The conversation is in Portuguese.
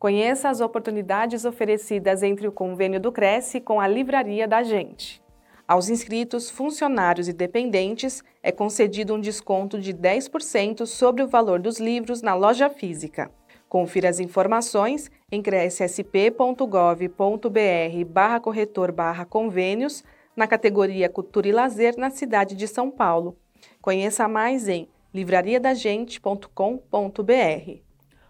Conheça as oportunidades oferecidas entre o convênio do Cresce com a Livraria da Gente. Aos inscritos, funcionários e dependentes é concedido um desconto de 10% sobre o valor dos livros na loja física. Confira as informações em crescsp.gov.br barra corretor barra convênios na categoria Cultura e Lazer na cidade de São Paulo. Conheça mais em livrariadagente.com.br.